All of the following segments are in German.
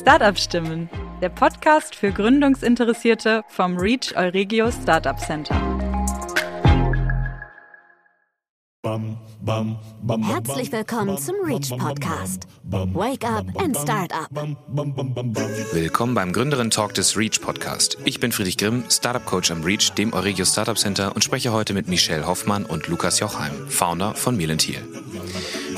Startup Stimmen, der Podcast für Gründungsinteressierte vom Reach Euregio Startup Center. Herzlich willkommen zum Reach Podcast. Wake up and start up. Willkommen beim Gründerin Talk des Reach Podcast. Ich bin Friedrich Grimm, Startup Coach am Reach, dem Euregio Startup Center und spreche heute mit Michelle Hoffmann und Lukas Jochheim, Founder von Meal Thiel.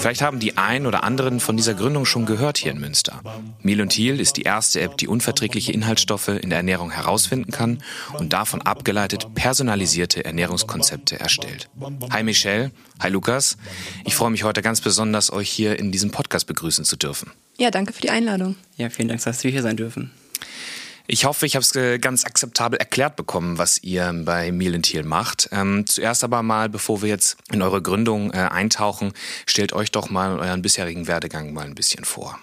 Vielleicht haben die ein oder anderen von dieser Gründung schon gehört hier in Münster. Meal Thiel ist die erste App, die unverträgliche Inhaltsstoffe in der Ernährung herausfinden kann und davon abgeleitet personalisierte Ernährungskonzepte erstellt. Hi Michelle, hi Lukas. Ich freue mich heute ganz besonders, euch hier in diesem Podcast begrüßen zu dürfen. Ja, danke für die Einladung. Ja, vielen Dank, dass wir hier sein dürfen. Ich hoffe, ich habe es äh, ganz akzeptabel erklärt bekommen, was ihr bei Mielentiel macht. Ähm, zuerst aber mal, bevor wir jetzt in eure Gründung äh, eintauchen, stellt euch doch mal euren bisherigen Werdegang mal ein bisschen vor.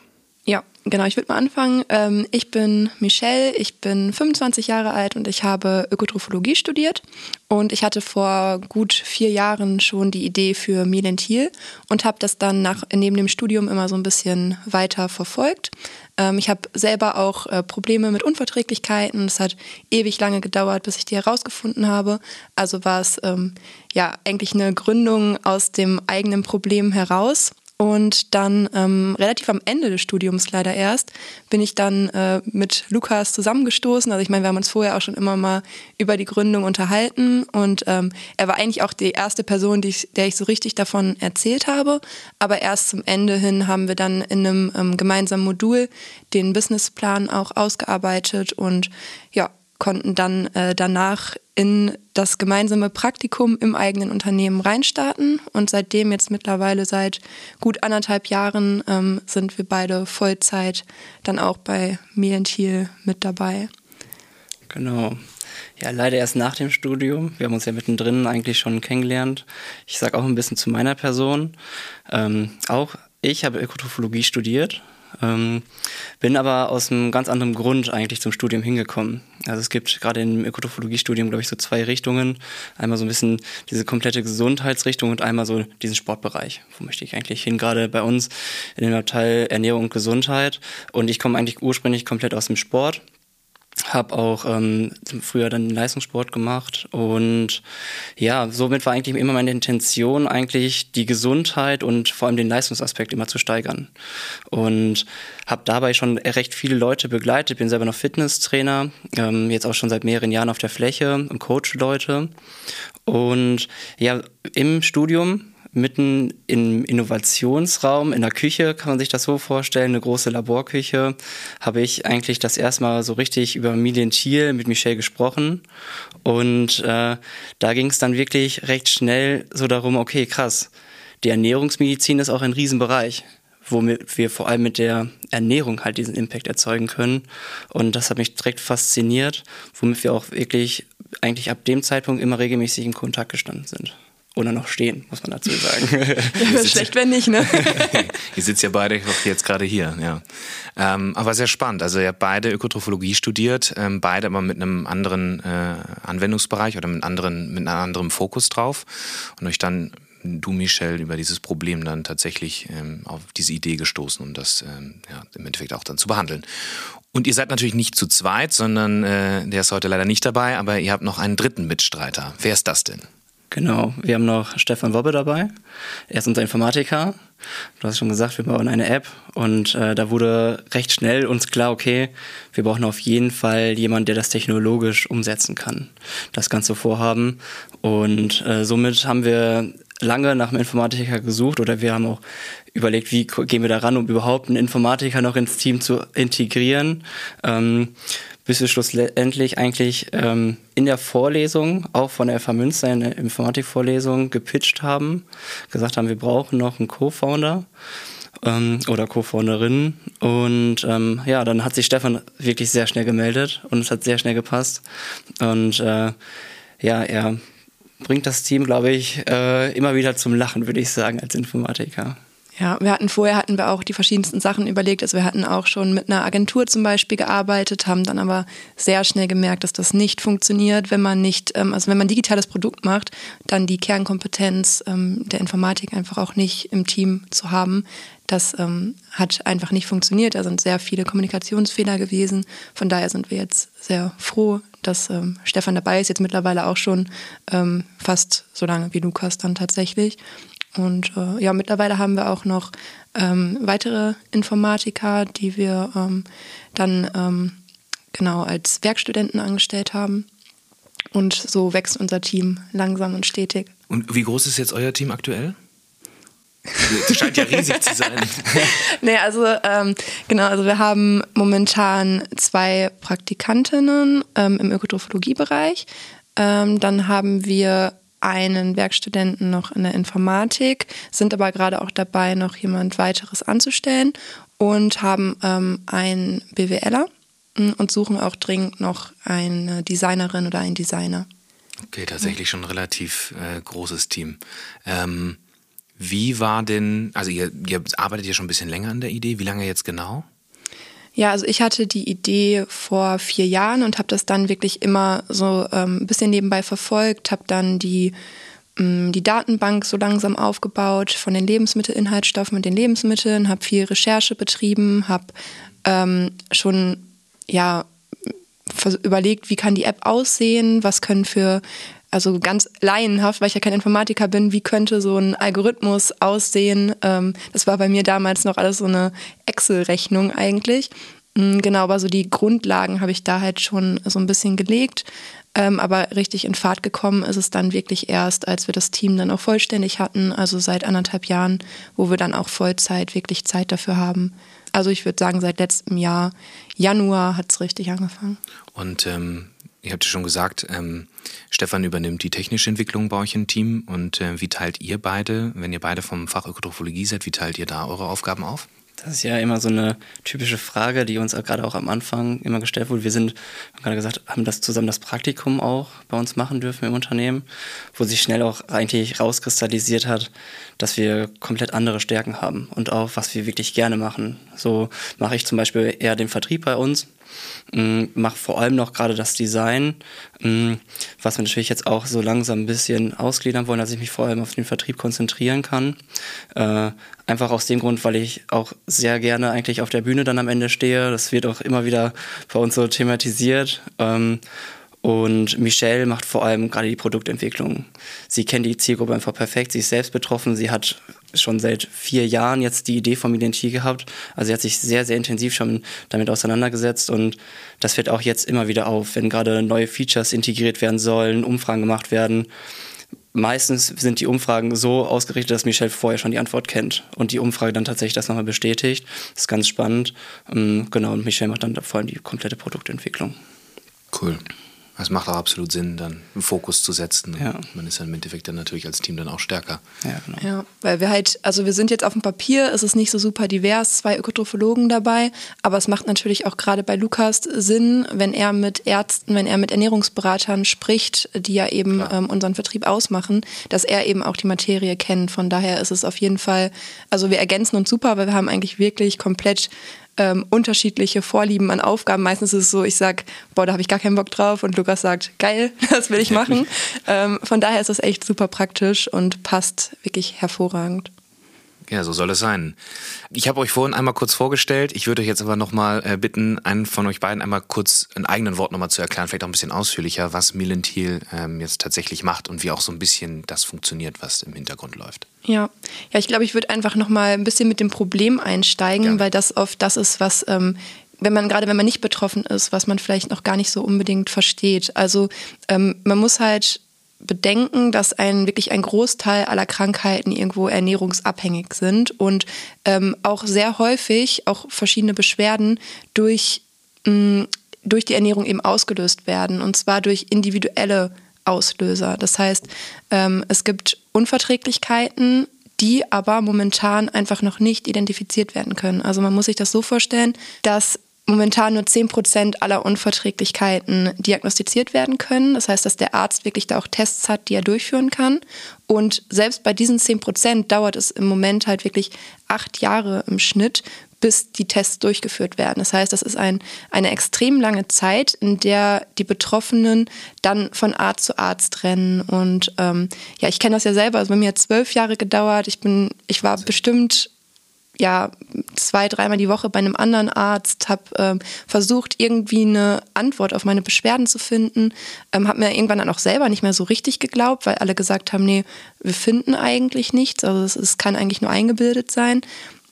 Ja, genau. Ich würde mal anfangen. Ähm, ich bin Michelle, ich bin 25 Jahre alt und ich habe Ökotrophologie studiert. Und ich hatte vor gut vier Jahren schon die Idee für Melentil und habe das dann nach, neben dem Studium immer so ein bisschen weiter verfolgt. Ähm, ich habe selber auch äh, Probleme mit Unverträglichkeiten. Es hat ewig lange gedauert, bis ich die herausgefunden habe. Also war es ähm, ja eigentlich eine Gründung aus dem eigenen Problem heraus. Und dann ähm, relativ am Ende des Studiums leider erst bin ich dann äh, mit Lukas zusammengestoßen. Also ich meine, wir haben uns vorher auch schon immer mal über die Gründung unterhalten und ähm, er war eigentlich auch die erste Person, die ich, der ich so richtig davon erzählt habe. Aber erst zum Ende hin haben wir dann in einem ähm, gemeinsamen Modul den Businessplan auch ausgearbeitet und ja, konnten dann äh, danach in das gemeinsame Praktikum im eigenen Unternehmen reinstarten. Und seitdem jetzt mittlerweile seit gut anderthalb Jahren ähm, sind wir beide Vollzeit dann auch bei Thiel mit dabei. Genau. Ja, leider erst nach dem Studium. Wir haben uns ja mittendrin eigentlich schon kennengelernt. Ich sage auch ein bisschen zu meiner Person. Ähm, auch ich habe Ökotrophologie studiert, ähm, bin aber aus einem ganz anderen Grund eigentlich zum Studium hingekommen. Also es gibt gerade im Ökotrophologie-Studium, glaube ich, so zwei Richtungen. Einmal so ein bisschen diese komplette Gesundheitsrichtung und einmal so diesen Sportbereich. Wo möchte ich eigentlich hin? Gerade bei uns in dem Abteil Ernährung und Gesundheit. Und ich komme eigentlich ursprünglich komplett aus dem Sport habe auch ähm, früher dann Leistungssport gemacht und ja, somit war eigentlich immer meine Intention, eigentlich die Gesundheit und vor allem den Leistungsaspekt immer zu steigern. Und habe dabei schon recht viele Leute begleitet, bin selber noch Fitnesstrainer, ähm, jetzt auch schon seit mehreren Jahren auf der Fläche und coach Leute. Und ja, im Studium mitten im Innovationsraum, in der Küche, kann man sich das so vorstellen, eine große Laborküche, habe ich eigentlich das erste Mal so richtig über Thiel mit Michelle gesprochen. Und äh, da ging es dann wirklich recht schnell so darum, okay, krass, die Ernährungsmedizin ist auch ein Riesenbereich womit wir vor allem mit der Ernährung halt diesen Impact erzeugen können. Und das hat mich direkt fasziniert, womit wir auch wirklich eigentlich ab dem Zeitpunkt immer regelmäßig in Kontakt gestanden sind oder noch stehen, muss man dazu sagen. ja, schlecht, wenn nicht, ne? ihr sitzt ja beide jetzt gerade hier, ja. Ähm, aber sehr spannend. Also ihr habt beide Ökotrophologie studiert, ähm, beide aber mit einem anderen äh, Anwendungsbereich oder mit, anderen, mit einem anderen Fokus drauf und euch dann du, Michel, über dieses Problem dann tatsächlich ähm, auf diese Idee gestoßen, um das ähm, ja, im Endeffekt auch dann zu behandeln. Und ihr seid natürlich nicht zu zweit, sondern äh, der ist heute leider nicht dabei, aber ihr habt noch einen dritten Mitstreiter. Wer ist das denn? Genau, wir haben noch Stefan Wobbe dabei. Er ist unser Informatiker. Du hast schon gesagt, wir bauen eine App und äh, da wurde recht schnell uns klar, okay, wir brauchen auf jeden Fall jemanden, der das technologisch umsetzen kann, das ganze Vorhaben. Und äh, somit haben wir lange nach einem Informatiker gesucht oder wir haben auch überlegt, wie gehen wir daran, um überhaupt einen Informatiker noch ins Team zu integrieren. Ähm, bis wir schlussendlich eigentlich ähm, in der Vorlesung, auch von der FH Münster in der Informatikvorlesung, gepitcht haben, gesagt haben, wir brauchen noch einen Co-Founder ähm, oder Co-Founderin. Und ähm, ja, dann hat sich Stefan wirklich sehr schnell gemeldet und es hat sehr schnell gepasst. Und äh, ja, er bringt das Team, glaube ich, äh, immer wieder zum Lachen, würde ich sagen, als Informatiker. Ja, wir hatten vorher hatten wir auch die verschiedensten Sachen überlegt. Also wir hatten auch schon mit einer Agentur zum Beispiel gearbeitet, haben dann aber sehr schnell gemerkt, dass das nicht funktioniert, wenn man nicht, ähm, also wenn man ein digitales Produkt macht, dann die Kernkompetenz ähm, der Informatik einfach auch nicht im Team zu haben. Das ähm, hat einfach nicht funktioniert. Da sind sehr viele Kommunikationsfehler gewesen. Von daher sind wir jetzt sehr froh, dass ähm, Stefan dabei ist. Jetzt mittlerweile auch schon ähm, fast so lange wie Lukas dann tatsächlich. Und äh, ja, mittlerweile haben wir auch noch ähm, weitere Informatiker, die wir ähm, dann ähm, genau als Werkstudenten angestellt haben. Und so wächst unser Team langsam und stetig. Und wie groß ist jetzt euer Team aktuell? Das scheint ja riesig zu sein. nee, also ähm, genau, also wir haben momentan zwei Praktikantinnen ähm, im Ökotrophologiebereich. Ähm, dann haben wir einen Werkstudenten noch in der Informatik, sind aber gerade auch dabei, noch jemand weiteres anzustellen und haben ähm, einen BWLer mm, und suchen auch dringend noch eine Designerin oder einen Designer. Okay, tatsächlich schon ein relativ äh, großes Team. Ähm, wie war denn, also ihr, ihr arbeitet ja schon ein bisschen länger an der Idee, wie lange jetzt genau? Ja, also ich hatte die Idee vor vier Jahren und habe das dann wirklich immer so ähm, ein bisschen nebenbei verfolgt, habe dann die, ähm, die Datenbank so langsam aufgebaut von den Lebensmittelinhaltsstoffen und den Lebensmitteln, habe viel Recherche betrieben, habe ähm, schon ja überlegt, wie kann die App aussehen, was können für also ganz laienhaft, weil ich ja kein Informatiker bin, wie könnte so ein Algorithmus aussehen? Ähm, das war bei mir damals noch alles so eine Excel-Rechnung eigentlich. Mm, genau, aber so die Grundlagen habe ich da halt schon so ein bisschen gelegt. Ähm, aber richtig in Fahrt gekommen ist es dann wirklich erst, als wir das Team dann auch vollständig hatten, also seit anderthalb Jahren, wo wir dann auch Vollzeit wirklich Zeit dafür haben. Also ich würde sagen, seit letztem Jahr, Januar, hat es richtig angefangen. Und ähm, ihr habt ja schon gesagt, ähm, Stefan übernimmt die technische Entwicklung bei euch im Team. Und äh, wie teilt ihr beide, wenn ihr beide vom Fach Ökotrophologie seid, wie teilt ihr da eure Aufgaben auf? Das ist ja immer so eine typische Frage, die uns gerade auch am Anfang immer gestellt wurde. Wir sind, gerade gesagt, haben das zusammen das Praktikum auch bei uns machen dürfen im Unternehmen, wo sich schnell auch eigentlich rauskristallisiert hat, dass wir komplett andere Stärken haben und auch was wir wirklich gerne machen. So mache ich zum Beispiel eher den Vertrieb bei uns Mm, mache vor allem noch gerade das Design, mm, was wir natürlich jetzt auch so langsam ein bisschen ausgliedern wollen, dass ich mich vor allem auf den Vertrieb konzentrieren kann. Äh, einfach aus dem Grund, weil ich auch sehr gerne eigentlich auf der Bühne dann am Ende stehe. Das wird auch immer wieder bei uns so thematisiert. Ähm, und Michelle macht vor allem gerade die Produktentwicklung. Sie kennt die Zielgruppe einfach perfekt. Sie ist selbst betroffen. Sie hat schon seit vier Jahren jetzt die Idee vom Identity gehabt. Also sie hat sich sehr, sehr intensiv schon damit auseinandergesetzt und das fällt auch jetzt immer wieder auf, wenn gerade neue Features integriert werden sollen, Umfragen gemacht werden. Meistens sind die Umfragen so ausgerichtet, dass Michelle vorher schon die Antwort kennt und die Umfrage dann tatsächlich das nochmal bestätigt. Das ist ganz spannend. Ähm, genau, und Michelle macht dann vor allem die komplette Produktentwicklung. Cool. Es macht auch absolut Sinn, dann einen Fokus zu setzen. Ja. Man ist dann im Endeffekt dann natürlich als Team dann auch stärker. Ja, genau. Ja, weil wir halt, also wir sind jetzt auf dem Papier, es ist nicht so super divers, zwei Ökotrophologen dabei, aber es macht natürlich auch gerade bei Lukas Sinn, wenn er mit Ärzten, wenn er mit Ernährungsberatern spricht, die ja eben ähm, unseren Vertrieb ausmachen, dass er eben auch die Materie kennt. Von daher ist es auf jeden Fall, also wir ergänzen uns super, weil wir haben eigentlich wirklich komplett ähm, unterschiedliche Vorlieben an Aufgaben. Meistens ist es so, ich sag, boah, da habe ich gar keinen Bock drauf und Lukas sagt, geil, das will ich machen. ähm, von daher ist das echt super praktisch und passt wirklich hervorragend. Ja, so soll es sein. Ich habe euch vorhin einmal kurz vorgestellt. Ich würde euch jetzt aber nochmal äh, bitten, einen von euch beiden einmal kurz in eigenen Worten nochmal zu erklären, vielleicht auch ein bisschen ausführlicher, was Milentil ähm, jetzt tatsächlich macht und wie auch so ein bisschen das funktioniert, was im Hintergrund läuft. Ja, ja, ich glaube, ich würde einfach nochmal ein bisschen mit dem Problem einsteigen, ja. weil das oft das ist, was ähm, wenn man gerade wenn man nicht betroffen ist, was man vielleicht noch gar nicht so unbedingt versteht. Also ähm, man muss halt bedenken, dass ein wirklich ein Großteil aller Krankheiten irgendwo ernährungsabhängig sind und ähm, auch sehr häufig auch verschiedene Beschwerden durch, mh, durch die Ernährung eben ausgelöst werden und zwar durch individuelle Auslöser. Das heißt, ähm, es gibt Unverträglichkeiten, die aber momentan einfach noch nicht identifiziert werden können. Also man muss sich das so vorstellen, dass momentan nur 10% aller Unverträglichkeiten diagnostiziert werden können. Das heißt, dass der Arzt wirklich da auch Tests hat, die er durchführen kann. Und selbst bei diesen 10% dauert es im Moment halt wirklich acht Jahre im Schnitt, bis die Tests durchgeführt werden. Das heißt, das ist ein, eine extrem lange Zeit, in der die Betroffenen dann von Arzt zu Arzt rennen. Und ähm, ja, ich kenne das ja selber. Also bei mir hat zwölf Jahre gedauert. Ich bin, ich war bestimmt ja zwei, dreimal die Woche bei einem anderen Arzt, habe ähm, versucht, irgendwie eine Antwort auf meine Beschwerden zu finden, ähm, habe mir irgendwann dann auch selber nicht mehr so richtig geglaubt, weil alle gesagt haben, nee, wir finden eigentlich nichts, also es, kann eigentlich nur eingebildet sein.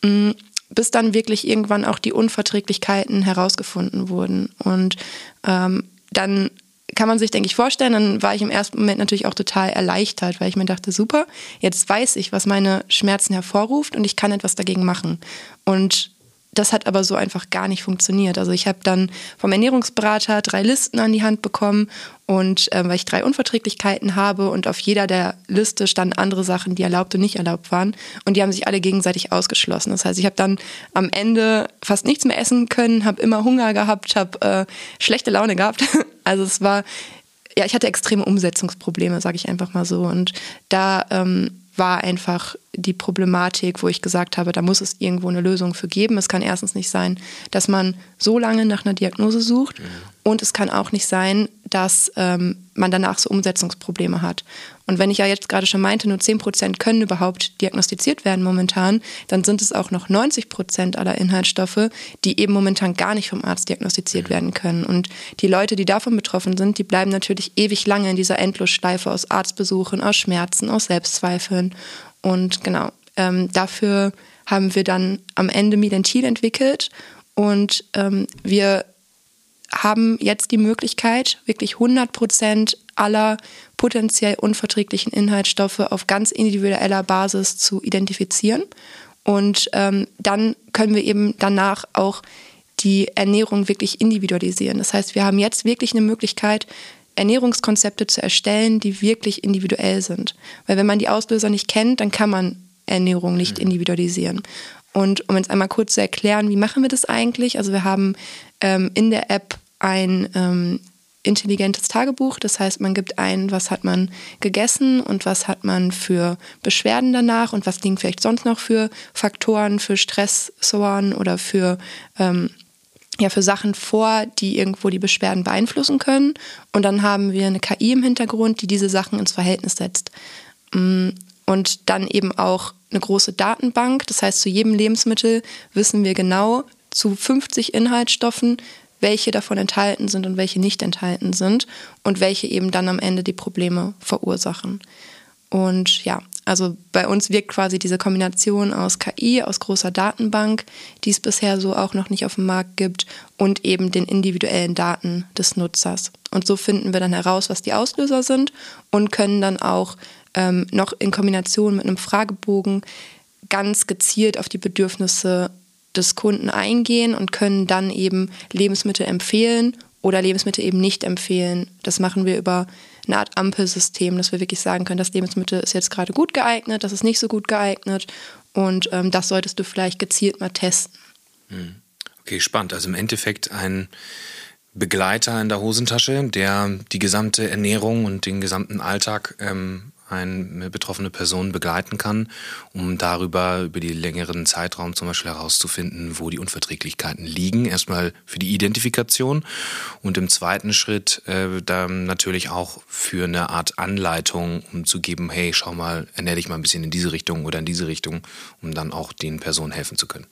Mhm bis dann wirklich irgendwann auch die Unverträglichkeiten herausgefunden wurden. Und ähm, dann kann man sich, denke ich, vorstellen, dann war ich im ersten Moment natürlich auch total erleichtert, weil ich mir dachte, super, jetzt weiß ich, was meine Schmerzen hervorruft und ich kann etwas dagegen machen. Und das hat aber so einfach gar nicht funktioniert. Also ich habe dann vom Ernährungsberater drei Listen an die Hand bekommen und äh, weil ich drei Unverträglichkeiten habe und auf jeder der Liste standen andere Sachen, die erlaubt und nicht erlaubt waren und die haben sich alle gegenseitig ausgeschlossen. Das heißt, ich habe dann am Ende fast nichts mehr essen können, habe immer Hunger gehabt, habe äh, schlechte Laune gehabt. Also es war ja, ich hatte extreme Umsetzungsprobleme, sage ich einfach mal so und da ähm, war einfach die Problematik, wo ich gesagt habe, da muss es irgendwo eine Lösung für geben. Es kann erstens nicht sein, dass man so lange nach einer Diagnose sucht mhm. und es kann auch nicht sein, dass ähm, man danach so Umsetzungsprobleme hat. Und wenn ich ja jetzt gerade schon meinte, nur 10 Prozent können überhaupt diagnostiziert werden momentan, dann sind es auch noch 90 Prozent aller Inhaltsstoffe, die eben momentan gar nicht vom Arzt diagnostiziert mhm. werden können. Und die Leute, die davon betroffen sind, die bleiben natürlich ewig lange in dieser Endlosschleife aus Arztbesuchen, aus Schmerzen, aus Selbstzweifeln. Und genau, ähm, dafür haben wir dann am Ende Milentil entwickelt und ähm, wir haben jetzt die Möglichkeit, wirklich 100 Prozent aller potenziell unverträglichen Inhaltsstoffe auf ganz individueller Basis zu identifizieren. Und ähm, dann können wir eben danach auch die Ernährung wirklich individualisieren. Das heißt, wir haben jetzt wirklich eine Möglichkeit, Ernährungskonzepte zu erstellen, die wirklich individuell sind. Weil wenn man die Auslöser nicht kennt, dann kann man Ernährung nicht mhm. individualisieren. Und um jetzt einmal kurz zu erklären, wie machen wir das eigentlich? Also wir haben ähm, in der App ein ähm, intelligentes Tagebuch. Das heißt, man gibt ein, was hat man gegessen und was hat man für Beschwerden danach und was liegen vielleicht sonst noch für Faktoren, für Stressoren oder für ähm, ja für Sachen vor, die irgendwo die Beschwerden beeinflussen können. Und dann haben wir eine KI im Hintergrund, die diese Sachen ins Verhältnis setzt. Mm, und dann eben auch eine große Datenbank. Das heißt, zu jedem Lebensmittel wissen wir genau zu 50 Inhaltsstoffen, welche davon enthalten sind und welche nicht enthalten sind und welche eben dann am Ende die Probleme verursachen. Und ja, also bei uns wirkt quasi diese Kombination aus KI, aus großer Datenbank, die es bisher so auch noch nicht auf dem Markt gibt, und eben den individuellen Daten des Nutzers. Und so finden wir dann heraus, was die Auslöser sind und können dann auch ähm, noch in Kombination mit einem Fragebogen ganz gezielt auf die Bedürfnisse des Kunden eingehen und können dann eben Lebensmittel empfehlen oder Lebensmittel eben nicht empfehlen. Das machen wir über eine Art Ampelsystem, dass wir wirklich sagen können, das Lebensmittel ist jetzt gerade gut geeignet, das ist nicht so gut geeignet und ähm, das solltest du vielleicht gezielt mal testen. Hm. Okay, spannend. Also im Endeffekt ein Begleiter in der Hosentasche, der die gesamte Ernährung und den gesamten Alltag ähm, eine betroffene Person begleiten kann, um darüber über die längeren Zeitraum zum Beispiel herauszufinden, wo die Unverträglichkeiten liegen. Erstmal für die Identifikation und im zweiten Schritt äh, dann natürlich auch für eine Art Anleitung, um zu geben, hey, schau mal, ernähre dich mal ein bisschen in diese Richtung oder in diese Richtung, um dann auch den Personen helfen zu können.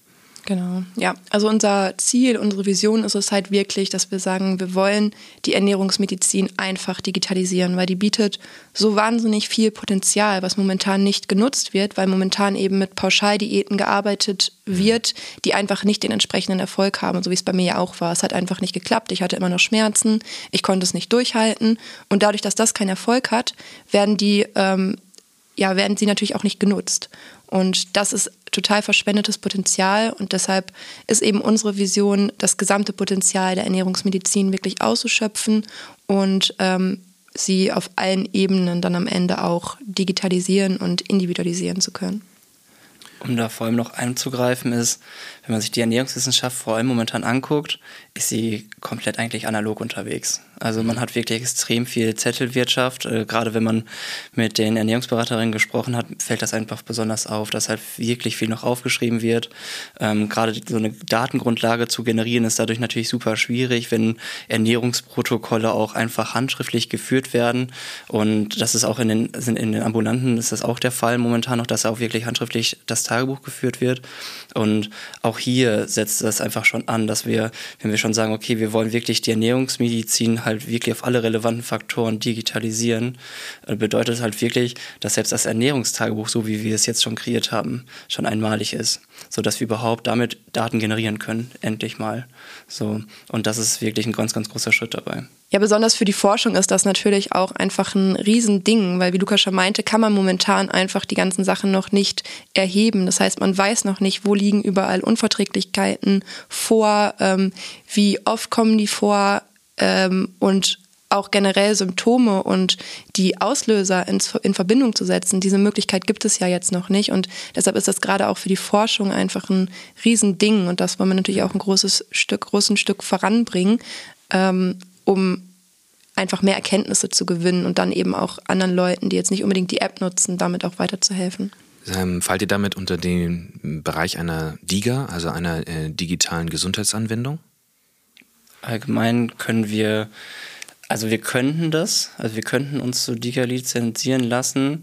Genau, ja. Also unser Ziel, unsere Vision ist es halt wirklich, dass wir sagen, wir wollen die Ernährungsmedizin einfach digitalisieren, weil die bietet so wahnsinnig viel Potenzial, was momentan nicht genutzt wird, weil momentan eben mit Pauschaldiäten gearbeitet wird, die einfach nicht den entsprechenden Erfolg haben, so wie es bei mir ja auch war. Es hat einfach nicht geklappt. Ich hatte immer noch Schmerzen, ich konnte es nicht durchhalten und dadurch, dass das keinen Erfolg hat, werden die ähm, ja, werden sie natürlich auch nicht genutzt. Und das ist total verschwendetes Potenzial und deshalb ist eben unsere Vision, das gesamte Potenzial der Ernährungsmedizin wirklich auszuschöpfen und ähm, sie auf allen Ebenen dann am Ende auch digitalisieren und individualisieren zu können. um da vor allem noch einzugreifen, ist, wenn man sich die Ernährungswissenschaft vor allem momentan anguckt, ist sie komplett eigentlich analog unterwegs. Also man hat wirklich extrem viel Zettelwirtschaft. Äh, gerade wenn man mit den Ernährungsberaterinnen gesprochen hat, fällt das einfach besonders auf, dass halt wirklich viel noch aufgeschrieben wird. Ähm, gerade so eine Datengrundlage zu generieren ist dadurch natürlich super schwierig, wenn Ernährungsprotokolle auch einfach handschriftlich geführt werden. Und das ist auch in den, in den Ambulanten ist das auch der Fall momentan noch, dass auch wirklich handschriftlich das Tagebuch geführt wird. Und auch hier setzt das einfach schon an, dass wir, wenn wir schon sagen, okay, wir wollen wirklich die Ernährungsmedizin halt wirklich auf alle relevanten Faktoren digitalisieren, äh, bedeutet halt wirklich, dass selbst das Ernährungstagebuch, so wie wir es jetzt schon kreiert haben, schon einmalig ist, sodass wir überhaupt damit Daten generieren können, endlich mal. So. Und das ist wirklich ein ganz, ganz großer Schritt dabei. Ja, besonders für die Forschung ist das natürlich auch einfach ein Riesending, weil wie Lukas schon meinte, kann man momentan einfach die ganzen Sachen noch nicht erheben. Das heißt, man weiß noch nicht, wo liegen überall Unverträglichkeiten vor, ähm, wie oft kommen die vor ähm, und auch generell Symptome und die Auslöser in, in, Verbindung zu setzen. Diese Möglichkeit gibt es ja jetzt noch nicht und deshalb ist das gerade auch für die Forschung einfach ein Riesending und das wollen wir natürlich auch ein großes Stück, großes Stück voranbringen. Ähm, um einfach mehr Erkenntnisse zu gewinnen und dann eben auch anderen Leuten, die jetzt nicht unbedingt die App nutzen, damit auch weiterzuhelfen. Ähm, fallt ihr damit unter den Bereich einer DIGA, also einer äh, digitalen Gesundheitsanwendung? Allgemein können wir, also wir könnten das, also wir könnten uns zu DIGA lizenzieren lassen.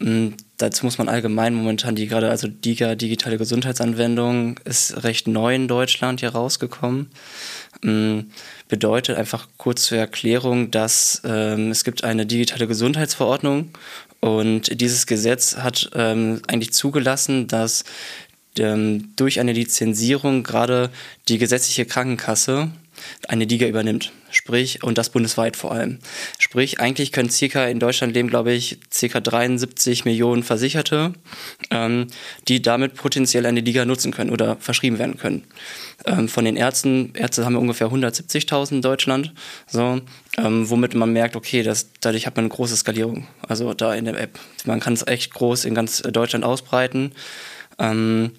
Hm, dazu muss man allgemein momentan die gerade, also DIGA, digitale Gesundheitsanwendung, ist recht neu in Deutschland hier rausgekommen. Hm, bedeutet einfach kurz zur Erklärung, dass ähm, es gibt eine digitale Gesundheitsverordnung und dieses Gesetz hat ähm, eigentlich zugelassen, dass ähm, durch eine Lizenzierung gerade die gesetzliche Krankenkasse eine Liga übernimmt. Sprich, und das bundesweit vor allem. Sprich, eigentlich können circa in Deutschland leben, glaube ich, circa 73 Millionen Versicherte, ähm, die damit potenziell eine Liga nutzen können oder verschrieben werden können. Ähm, von den Ärzten, Ärzte haben wir ungefähr 170.000 in Deutschland, so, ähm, womit man merkt, okay, das, dadurch hat man eine große Skalierung, also da in der App. Man kann es echt groß in ganz Deutschland ausbreiten. Ähm,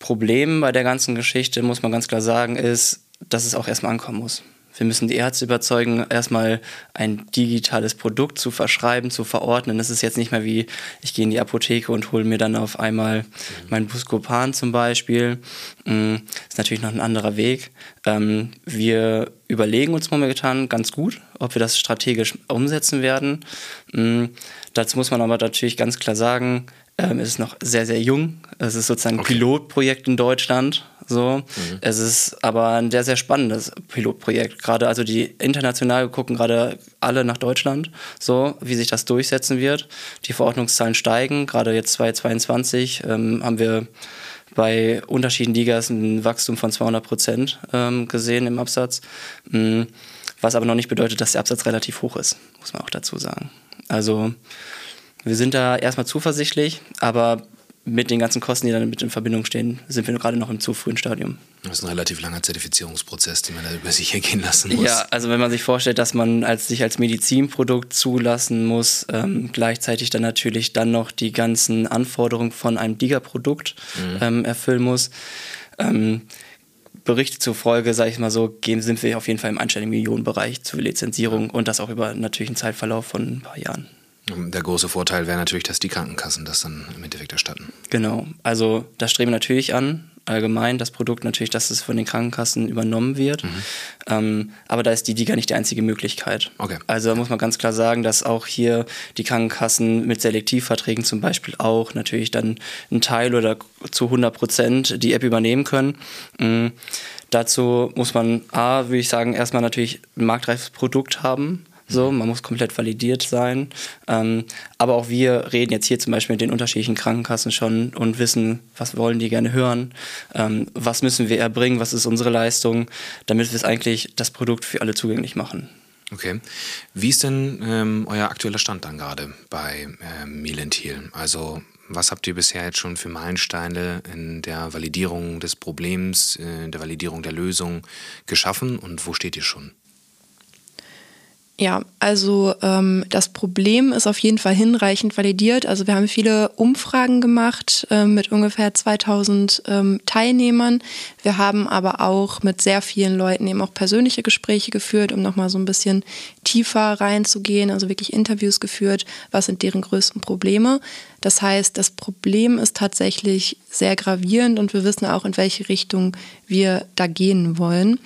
Problem bei der ganzen Geschichte, muss man ganz klar sagen, ist, dass es auch erstmal ankommen muss. Wir müssen die Ärzte überzeugen, erstmal ein digitales Produkt zu verschreiben, zu verordnen. Das ist jetzt nicht mehr wie, ich gehe in die Apotheke und hole mir dann auf einmal mein Buscopan zum Beispiel. Das mm, ist natürlich noch ein anderer Weg. Ähm, wir überlegen uns momentan ganz gut, ob wir das strategisch umsetzen werden. Mm, dazu muss man aber natürlich ganz klar sagen, ähm, es ist noch sehr, sehr jung. Es ist sozusagen ein okay. Pilotprojekt in Deutschland. So. Mhm. Es ist aber ein sehr, sehr spannendes Pilotprojekt. Gerade also die international gucken gerade alle nach Deutschland, so wie sich das durchsetzen wird. Die Verordnungszahlen steigen. Gerade jetzt 2022 ähm, haben wir bei unterschiedlichen Ligas ein Wachstum von 200 Prozent ähm, gesehen im Absatz. Mhm. Was aber noch nicht bedeutet, dass der Absatz relativ hoch ist, muss man auch dazu sagen. Also wir sind da erstmal zuversichtlich, aber mit den ganzen Kosten, die dann mit in Verbindung stehen, sind wir gerade noch im zu frühen Stadium. Das ist ein relativ langer Zertifizierungsprozess, den man da über sich ergehen lassen muss. Ja, also wenn man sich vorstellt, dass man als, sich als Medizinprodukt zulassen muss, ähm, gleichzeitig dann natürlich dann noch die ganzen Anforderungen von einem DIGA-Produkt mhm. ähm, erfüllen muss. Ähm, Berichte zufolge, sage ich mal so, gehen, sind wir auf jeden Fall im einstelligen Millionenbereich zur Lizenzierung und das auch über natürlich einen Zeitverlauf von ein paar Jahren. Der große Vorteil wäre natürlich, dass die Krankenkassen das dann im Endeffekt erstatten. Genau, also das streben wir natürlich an, allgemein das Produkt natürlich, dass es von den Krankenkassen übernommen wird. Mhm. Ähm, aber da ist die DIGA nicht die einzige Möglichkeit. Okay. Also da muss man ganz klar sagen, dass auch hier die Krankenkassen mit Selektivverträgen zum Beispiel auch natürlich dann einen Teil oder zu 100 Prozent die App übernehmen können. Mhm. Dazu muss man A, würde ich sagen, erstmal natürlich ein marktreifes Produkt haben. So, man muss komplett validiert sein. Ähm, aber auch wir reden jetzt hier zum Beispiel mit den unterschiedlichen Krankenkassen schon und wissen, was wollen die gerne hören, ähm, was müssen wir erbringen, was ist unsere Leistung, damit wir es eigentlich das Produkt für alle zugänglich machen. Okay. Wie ist denn ähm, euer aktueller Stand dann gerade bei ähm, Milentil? Also was habt ihr bisher jetzt schon für Meilensteine in der Validierung des Problems, in der Validierung der Lösung geschaffen und wo steht ihr schon? Ja, also ähm, das Problem ist auf jeden Fall hinreichend validiert. Also wir haben viele Umfragen gemacht äh, mit ungefähr 2000 ähm, Teilnehmern. Wir haben aber auch mit sehr vielen Leuten eben auch persönliche Gespräche geführt, um nochmal so ein bisschen tiefer reinzugehen, also wirklich Interviews geführt, was sind deren größten Probleme. Das heißt, das Problem ist tatsächlich sehr gravierend und wir wissen auch, in welche Richtung wir da gehen wollen.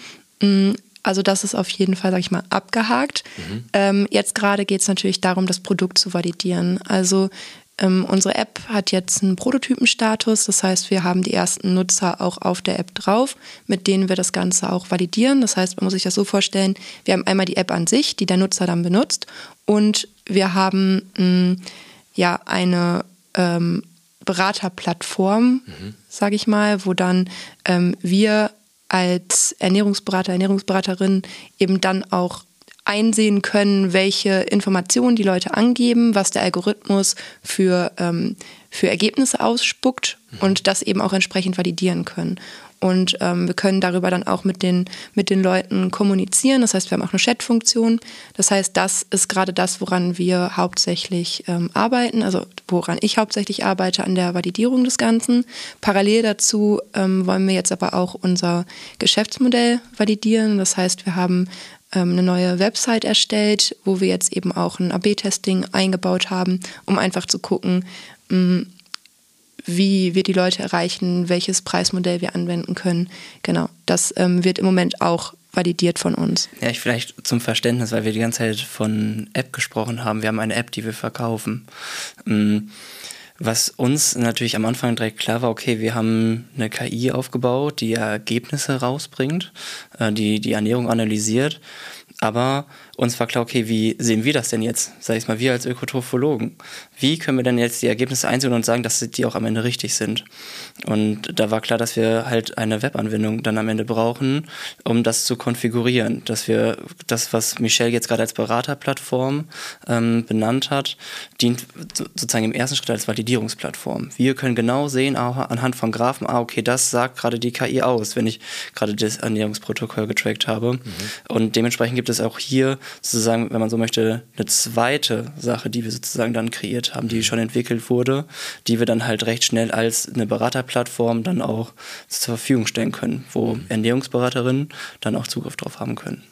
Also das ist auf jeden Fall, sage ich mal, abgehakt. Mhm. Ähm, jetzt gerade geht es natürlich darum, das Produkt zu validieren. Also ähm, unsere App hat jetzt einen Prototypenstatus, das heißt, wir haben die ersten Nutzer auch auf der App drauf, mit denen wir das Ganze auch validieren. Das heißt, man muss sich das so vorstellen, wir haben einmal die App an sich, die der Nutzer dann benutzt und wir haben mh, mm, ja eine ähm, Beraterplattform, mhm. sage ich mal, wo dann ähm, wir als Ernährungsberater, Ernährungsberaterin eben dann auch einsehen können, welche Informationen die Leute angeben, was der Algorithmus für, ähm, für Ergebnisse ausspuckt mhm. und das eben auch entsprechend validieren können. Und ähm, wir können darüber dann auch mit den, mit den Leuten kommunizieren. Das heißt, wir haben auch eine Chat-Funktion. Das heißt, das ist gerade das, woran wir hauptsächlich ähm, arbeiten, also woran ich hauptsächlich arbeite an der Validierung des Ganzen. Parallel dazu ähm, wollen wir jetzt aber auch unser Geschäftsmodell validieren. Das heißt, wir haben ähm, eine neue Website erstellt, wo wir jetzt eben auch ein AB-Testing eingebaut haben, um einfach zu gucken, mm, wie wir die Leute erreichen, welches Preismodell wir anwenden können. Genau, das ähm, wird im Moment auch validiert von uns. Ja, ich vielleicht zum Verständnis, weil wir die ganze Zeit von App gesprochen haben. Wir haben eine App, die wir verkaufen. Mm, was uns natürlich am Anfang direkt klar war, okay, wir haben eine KI aufgebaut, die Ergebnisse rausbringt, äh, die die Ernährung analysiert. Aber uns war klar, okay, wie sehen wir das denn jetzt? Sag ich mal, wir als Ökotrophologen. Wie können wir denn jetzt die Ergebnisse einsehen und sagen, dass die auch am Ende richtig sind? Und da war klar, dass wir halt eine Webanwendung dann am Ende brauchen, um das zu konfigurieren. Dass wir das, was Michelle jetzt gerade als Beraterplattform ähm, benannt hat, dient sozusagen im ersten Schritt als Validierungsplattform. Wir können genau sehen, ah, anhand von Graphen, ah, okay, das sagt gerade die KI aus, wenn ich gerade das Ernährungsprotokoll getrackt habe. Mhm. Und dementsprechend gibt es auch hier sozusagen, wenn man so möchte, eine zweite Sache, die wir sozusagen dann kreiert haben, die mhm. schon entwickelt wurde, die wir dann halt recht schnell als eine Beraterplattform dann auch zur Verfügung stellen können, wo mhm. Ernährungsberaterinnen dann auch Zugriff drauf haben können.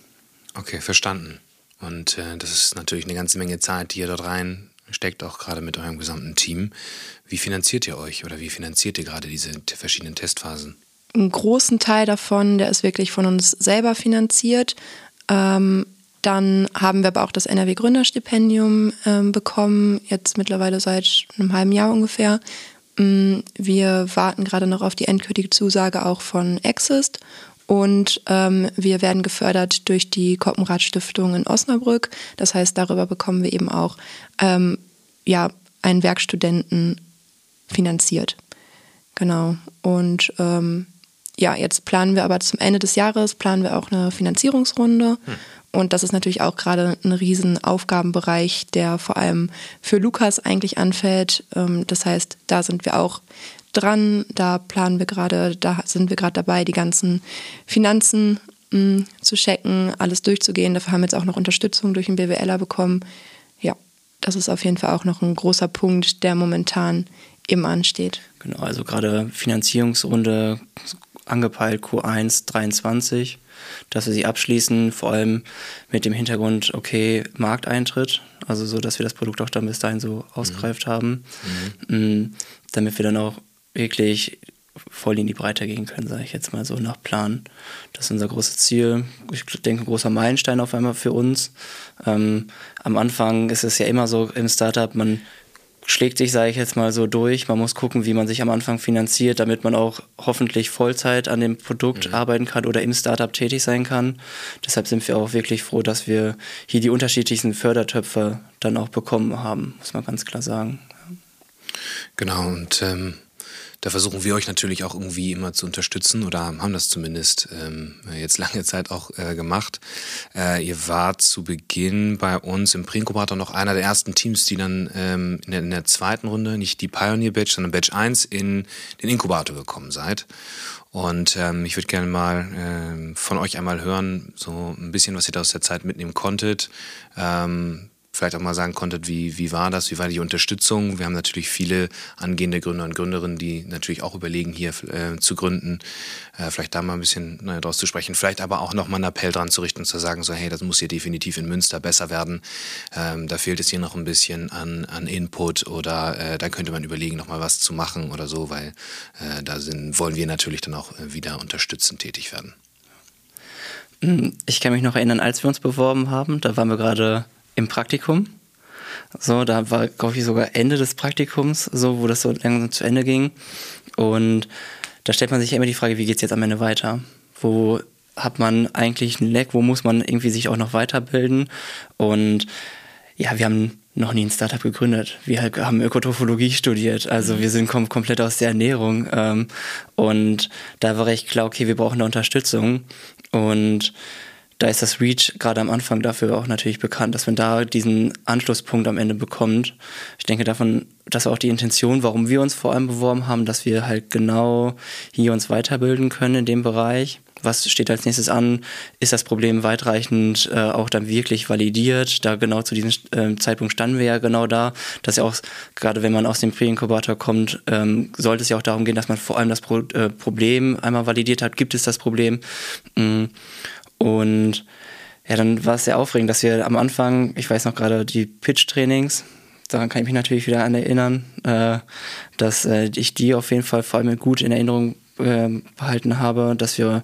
Okay, verstanden. Und äh, das ist natürlich eine ganze Menge Zeit, die ihr dort rein steckt, auch gerade mit eurem gesamten Team. Wie finanziert ihr euch oder wie finanziert ihr gerade diese verschiedenen Testphasen? Einen großen Teil davon, der ist wirklich von uns selber finanziert. Ähm, dann haben wir aber auch das NRW Gründerstipendium äh, bekommen, jetzt mittlerweile seit einem halben Jahr ungefähr. Mm, wir warten gerade noch auf die endgültige Zusage auch von Exist und ähm, wir werden gefördert durch die Koppenrad Stiftung in Osnabrück. Das heißt, darüber bekommen wir eben auch ähm, ja, einen Werkstudenten finanziert. Genau. Und ähm, ja, jetzt planen wir aber zum Ende des Jahres planen wir auch eine Finanzierungsrunde. Hm. Und das ist natürlich auch gerade ein riesen Aufgabenbereich, der vor allem für Lukas eigentlich anfällt. Ähm, das heißt, da sind wir auch dran, da planen wir gerade, da sind wir gerade dabei, die ganzen Finanzen mm, zu checken, alles durchzugehen. Dafür haben wir jetzt auch noch Unterstützung durch den BWLer bekommen. Ja, das ist auf jeden Fall auch noch ein großer Punkt, der momentan eben ansteht. Genau, also gerade Finanzierungsrunde angepeilt Q1 23 dass wir sie abschließen, vor allem mit dem Hintergrund, okay, Markteintritt, also so, dass wir das Produkt auch dann bis dahin so ausgereift mhm. haben, mhm. Mm, damit wir dann auch wirklich voll in die Breite gehen können, sage ich jetzt mal so nach Plan. Das ist unser großes Ziel. Ich denke, ein großer Meilenstein auf einmal für uns. Ähm, am Anfang ist es ja immer so im Startup, man schlägt sich, sage ich jetzt mal so, durch. Man muss gucken, wie man sich am Anfang finanziert, damit man auch hoffentlich Vollzeit an dem Produkt mhm. arbeiten kann oder im Startup tätig sein kann. Deshalb sind wir auch wirklich froh, dass wir hier die unterschiedlichsten Fördertöpfe dann auch bekommen haben, muss man ganz klar sagen. Genau, und ähm, da versuchen wir euch natürlich auch irgendwie immer zu unterstützen oder haben das zumindest ähm, jetzt lange Zeit auch äh, gemacht. Äh, ihr wart zu Beginn bei uns im Pre-Inkubator noch einer der ersten Teams, die dann ähm, in, der, in der zweiten Runde, nicht die Pioneer Batch, sondern Batch 1 in den Inkubator gekommen seid. Und ähm, ich würde gerne mal ähm, von euch einmal hören, so ein bisschen, was ihr da aus der Zeit mitnehmen konntet. Ähm, vielleicht auch mal sagen konntet, wie, wie war das, wie war die Unterstützung. Wir haben natürlich viele angehende Gründer und Gründerinnen, die natürlich auch überlegen, hier äh, zu gründen. Äh, vielleicht da mal ein bisschen naja, draus zu sprechen. Vielleicht aber auch nochmal einen Appell dran zu richten und zu sagen, so hey, das muss hier definitiv in Münster besser werden. Ähm, da fehlt es hier noch ein bisschen an, an Input oder äh, da könnte man überlegen, nochmal was zu machen oder so, weil äh, da sind, wollen wir natürlich dann auch äh, wieder unterstützend tätig werden. Ich kann mich noch erinnern, als wir uns beworben haben, da waren wir gerade im Praktikum. So, da war, glaube ich, sogar Ende des Praktikums, so, wo das so langsam zu Ende ging. Und da stellt man sich immer die Frage, wie geht es jetzt am Ende weiter? Wo hat man eigentlich einen Leck? Wo muss man irgendwie sich auch noch weiterbilden? Und ja, wir haben noch nie ein Startup gegründet. Wir haben Ökotrophologie studiert, also wir sind kom komplett aus der Ernährung. Ähm, und da war recht klar, okay, wir brauchen eine Unterstützung. Und da ist das Reach gerade am Anfang dafür auch natürlich bekannt, dass man da diesen Anschlusspunkt am Ende bekommt. Ich denke davon, dass auch die Intention, warum wir uns vor allem beworben haben, dass wir halt genau hier uns weiterbilden können in dem Bereich. Was steht als nächstes an? Ist das Problem weitreichend äh, auch dann wirklich validiert? Da genau zu diesem äh, Zeitpunkt standen wir ja genau da, dass ja auch, gerade wenn man aus dem Pre-Inkubator kommt, ähm, sollte es ja auch darum gehen, dass man vor allem das Pro äh, Problem einmal validiert hat. Gibt es das Problem? Mhm. Und ja, dann war es sehr aufregend, dass wir am Anfang, ich weiß noch gerade die Pitch-Trainings, daran kann ich mich natürlich wieder an erinnern, äh, dass äh, ich die auf jeden Fall vor allem gut in Erinnerung äh, behalten habe, dass wir,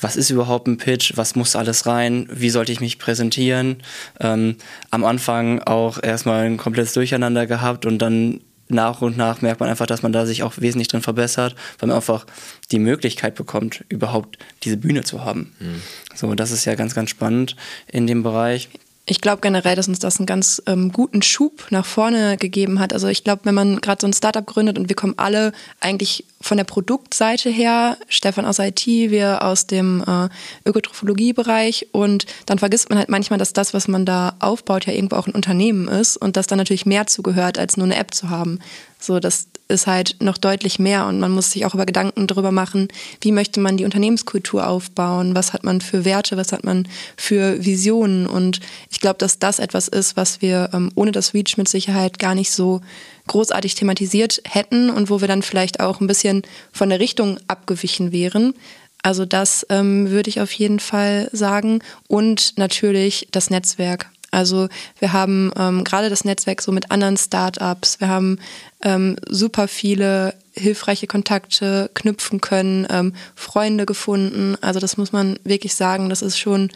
was ist überhaupt ein Pitch, was muss alles rein, wie sollte ich mich präsentieren. Ähm, am Anfang auch erstmal ein komplettes Durcheinander gehabt und dann nach und nach merkt man einfach, dass man da sich auch wesentlich drin verbessert, weil man einfach die Möglichkeit bekommt, überhaupt diese Bühne zu haben. Mhm. So, das ist ja ganz, ganz spannend in dem Bereich. Ich glaube generell, dass uns das einen ganz ähm, guten Schub nach vorne gegeben hat. Also ich glaube, wenn man gerade so ein Startup gründet und wir kommen alle eigentlich von der Produktseite her, Stefan aus IT, wir aus dem äh, Ökotrophologie-Bereich. Und dann vergisst man halt manchmal, dass das, was man da aufbaut, ja irgendwo auch ein Unternehmen ist und dass da natürlich mehr zugehört, als nur eine App zu haben. So, das ist halt noch deutlich mehr und man muss sich auch über Gedanken darüber machen, wie möchte man die Unternehmenskultur aufbauen, was hat man für Werte, was hat man für Visionen? Und ich glaube, dass das etwas ist, was wir ähm, ohne das Reach mit Sicherheit gar nicht so großartig thematisiert hätten und wo wir dann vielleicht auch ein bisschen von der Richtung abgewichen wären. Also das ähm, würde ich auf jeden Fall sagen und natürlich das Netzwerk. Also wir haben ähm, gerade das Netzwerk so mit anderen Startups, wir haben ähm, super viele hilfreiche Kontakte knüpfen können, ähm, Freunde gefunden. Also das muss man wirklich sagen, das ist schon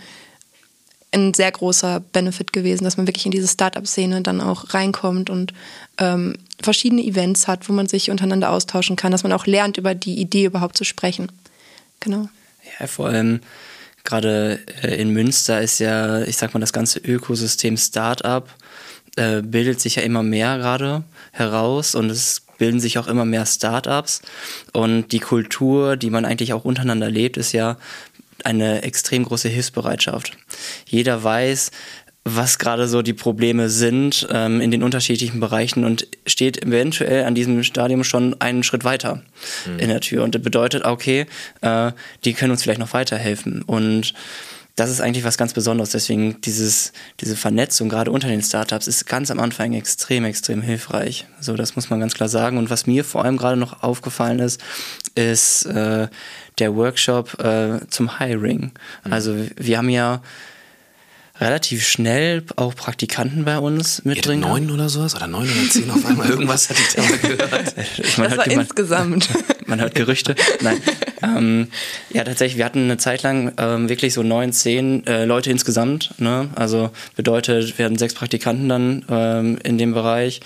ein sehr großer Benefit gewesen, dass man wirklich in diese Startup-Szene dann auch reinkommt und ähm, verschiedene Events hat, wo man sich untereinander austauschen kann, dass man auch lernt, über die Idee überhaupt zu sprechen. Genau. Ja, vor allem gerade äh, in Münster ist ja, ich sag mal, das ganze Ökosystem Startup äh, bildet sich ja immer mehr gerade heraus und es bilden sich auch immer mehr Startups und die Kultur, die man eigentlich auch untereinander lebt, ist ja eine extrem große Hilfsbereitschaft. Jeder weiß, was gerade so die Probleme sind ähm, in den unterschiedlichen Bereichen und steht eventuell an diesem Stadium schon einen Schritt weiter mhm. in der Tür. Und das bedeutet, okay, äh, die können uns vielleicht noch weiterhelfen. Und das ist eigentlich was ganz Besonderes. Deswegen dieses, diese Vernetzung gerade unter den Startups ist ganz am Anfang extrem, extrem hilfreich. So, das muss man ganz klar sagen. Und was mir vor allem gerade noch aufgefallen ist, ist äh, der Workshop äh, zum Hiring. Mhm. Also wir haben ja relativ schnell auch Praktikanten bei uns mit drin. Neun oder sowas? Oder neun oder zehn auf einmal? Irgendwas hatte ich da mal gehört. Man das war insgesamt. Man hört Gerüchte. Nein. Ähm, ja, tatsächlich, wir hatten eine Zeit lang ähm, wirklich so neun, zehn äh, Leute insgesamt. Ne? Also bedeutet, wir hatten sechs Praktikanten dann ähm, in dem Bereich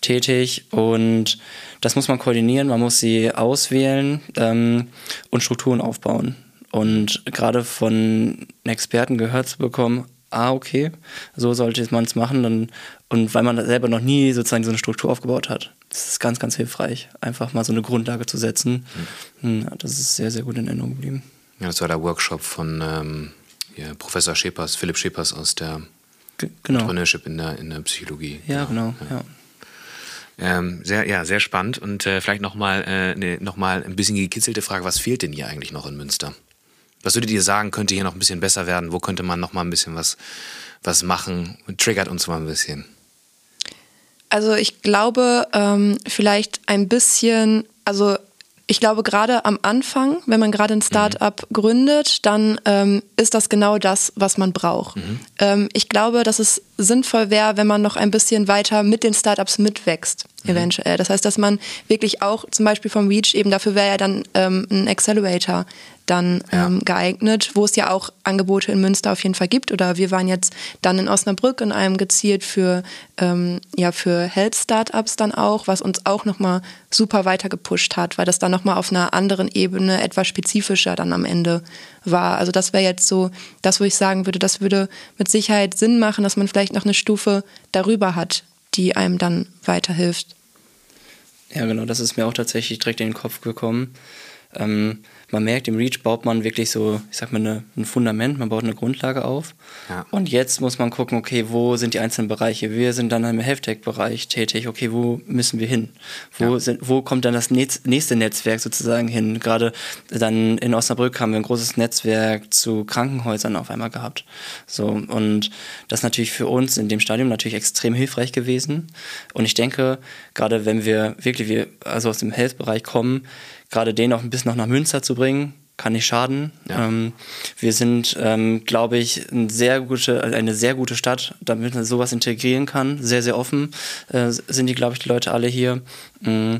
tätig und das muss man koordinieren, man muss sie auswählen ähm, und Strukturen aufbauen. Und gerade von Experten gehört zu bekommen, ah, okay, so sollte man es machen. Dann, und weil man selber noch nie sozusagen so eine Struktur aufgebaut hat. Das ist ganz, ganz hilfreich, einfach mal so eine Grundlage zu setzen. Mhm. Ja, das ist sehr, sehr gut in Erinnerung geblieben. Ja, das war der Workshop von ähm, ja, Professor Schepers, Philipp Schepers aus der G genau. Entrepreneurship in der, in der Psychologie. Ja, genau. genau ja. Ähm, sehr, ja, sehr spannend und äh, vielleicht nochmal äh, ne, noch ein bisschen gekitzelte Frage, was fehlt denn hier eigentlich noch in Münster? Was würdet ihr sagen, könnte hier noch ein bisschen besser werden? Wo könnte man nochmal ein bisschen was, was machen? Triggert uns mal ein bisschen. Also ich glaube, ähm, vielleicht ein bisschen, also ich glaube, gerade am Anfang, wenn man gerade ein Startup mhm. gründet, dann ähm, ist das genau das, was man braucht. Mhm. Ähm, ich glaube, dass es sinnvoll wäre, wenn man noch ein bisschen weiter mit den Startups mitwächst, mhm. eventuell. Das heißt, dass man wirklich auch zum Beispiel vom Reach eben dafür wäre ja dann ähm, ein Accelerator dann ja. ähm, geeignet, wo es ja auch Angebote in Münster auf jeden Fall gibt. Oder wir waren jetzt dann in Osnabrück in einem gezielt für, ähm, ja, für Health-Startups dann auch, was uns auch nochmal super weiter gepusht hat, weil das dann nochmal auf einer anderen Ebene etwas spezifischer dann am Ende war. Also das wäre jetzt so das, wo ich sagen würde, das würde mit Sicherheit Sinn machen, dass man vielleicht noch eine Stufe darüber hat, die einem dann weiterhilft. Ja, genau, das ist mir auch tatsächlich direkt in den Kopf gekommen. Ähm, man merkt, im Reach baut man wirklich so, ich sag mal, eine, ein Fundament, man baut eine Grundlage auf. Ja. Und jetzt muss man gucken, okay, wo sind die einzelnen Bereiche? Wir sind dann im Health-Tech-Bereich tätig, okay, wo müssen wir hin? Wo, ja. sind, wo kommt dann das nächste Netzwerk sozusagen hin? Gerade dann in Osnabrück haben wir ein großes Netzwerk zu Krankenhäusern auf einmal gehabt. So, und das ist natürlich für uns in dem Stadium natürlich extrem hilfreich gewesen. Und ich denke, gerade wenn wir wirklich wir also aus dem Health-Bereich kommen, gerade den auch ein bisschen noch nach Münster zu bringen, kann nicht schaden. Ja. Ähm, wir sind, ähm, glaube ich, ein sehr gute, eine sehr gute Stadt, damit man sowas integrieren kann. Sehr, sehr offen äh, sind die, glaube ich, die Leute alle hier. Mm,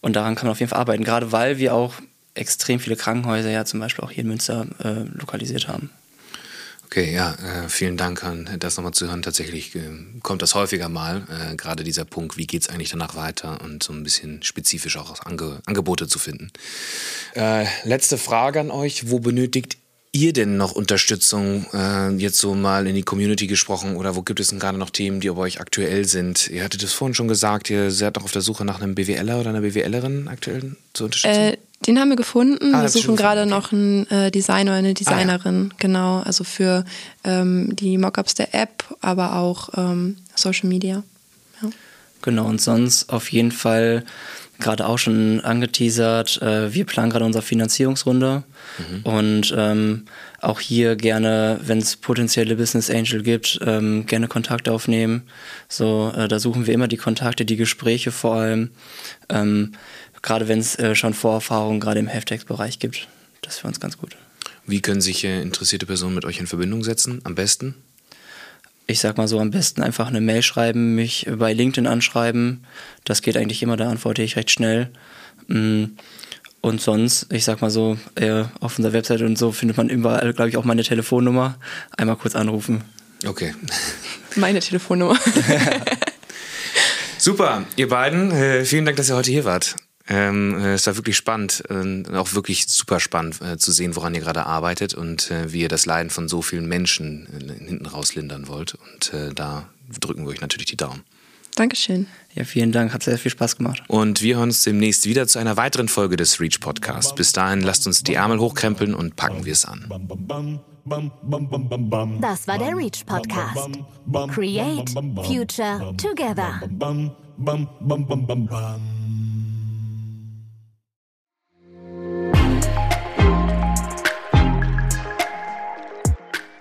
und daran kann man auf jeden Fall arbeiten, gerade weil wir auch extrem viele Krankenhäuser ja zum Beispiel auch hier in Münster äh, lokalisiert haben. Okay, ja, äh, vielen Dank an das nochmal zu hören. Tatsächlich äh, kommt das häufiger mal, äh, gerade dieser Punkt, wie geht es eigentlich danach weiter und so ein bisschen spezifisch auch Ange Angebote zu finden. Äh, letzte Frage an euch, wo benötigt ihr denn noch Unterstützung, äh, jetzt so mal in die Community gesprochen oder wo gibt es denn gerade noch Themen, die bei euch aktuell sind? Ihr hattet es vorhin schon gesagt, ihr seid noch auf der Suche nach einem BWLer oder einer BWLerin aktuell zur Unterstützung? Den haben wir gefunden. Ah, wir suchen gerade okay. noch einen äh, Designer oder eine Designerin, ah, ja. genau, also für ähm, die Mockups der App, aber auch ähm, Social Media. Ja. Genau, und sonst auf jeden Fall gerade auch schon angeteasert, äh, wir planen gerade unsere Finanzierungsrunde mhm. und ähm, auch hier gerne, wenn es potenzielle Business Angel gibt, ähm, gerne Kontakt aufnehmen. So, äh, da suchen wir immer die Kontakte, die Gespräche vor allem. Ähm, gerade wenn es äh, schon Vorerfahrungen gerade im Heftex-Bereich gibt. Das ist für uns ganz gut. Wie können sich äh, interessierte Personen mit euch in Verbindung setzen? Am besten? Ich sag mal so, am besten einfach eine Mail schreiben, mich bei LinkedIn anschreiben. Das geht eigentlich immer, da antworte ich recht schnell. Mm. Und sonst, ich sag mal so, äh, auf unserer Webseite und so findet man überall, glaube ich, auch meine Telefonnummer. Einmal kurz anrufen. Okay. Meine Telefonnummer. Super, ihr beiden, äh, vielen Dank, dass ihr heute hier wart. Ähm, äh, es war wirklich spannend, äh, auch wirklich super spannend äh, zu sehen, woran ihr gerade arbeitet und äh, wie ihr das Leiden von so vielen Menschen äh, hinten raus lindern wollt. Und äh, da drücken wir euch natürlich die Daumen. Dankeschön. Ja, vielen Dank, hat sehr viel Spaß gemacht. Und wir hören uns demnächst wieder zu einer weiteren Folge des Reach Podcasts. Bis dahin lasst uns die Ärmel hochkrempeln und packen wir es an. Das war der Reach Podcast. Create Future Together.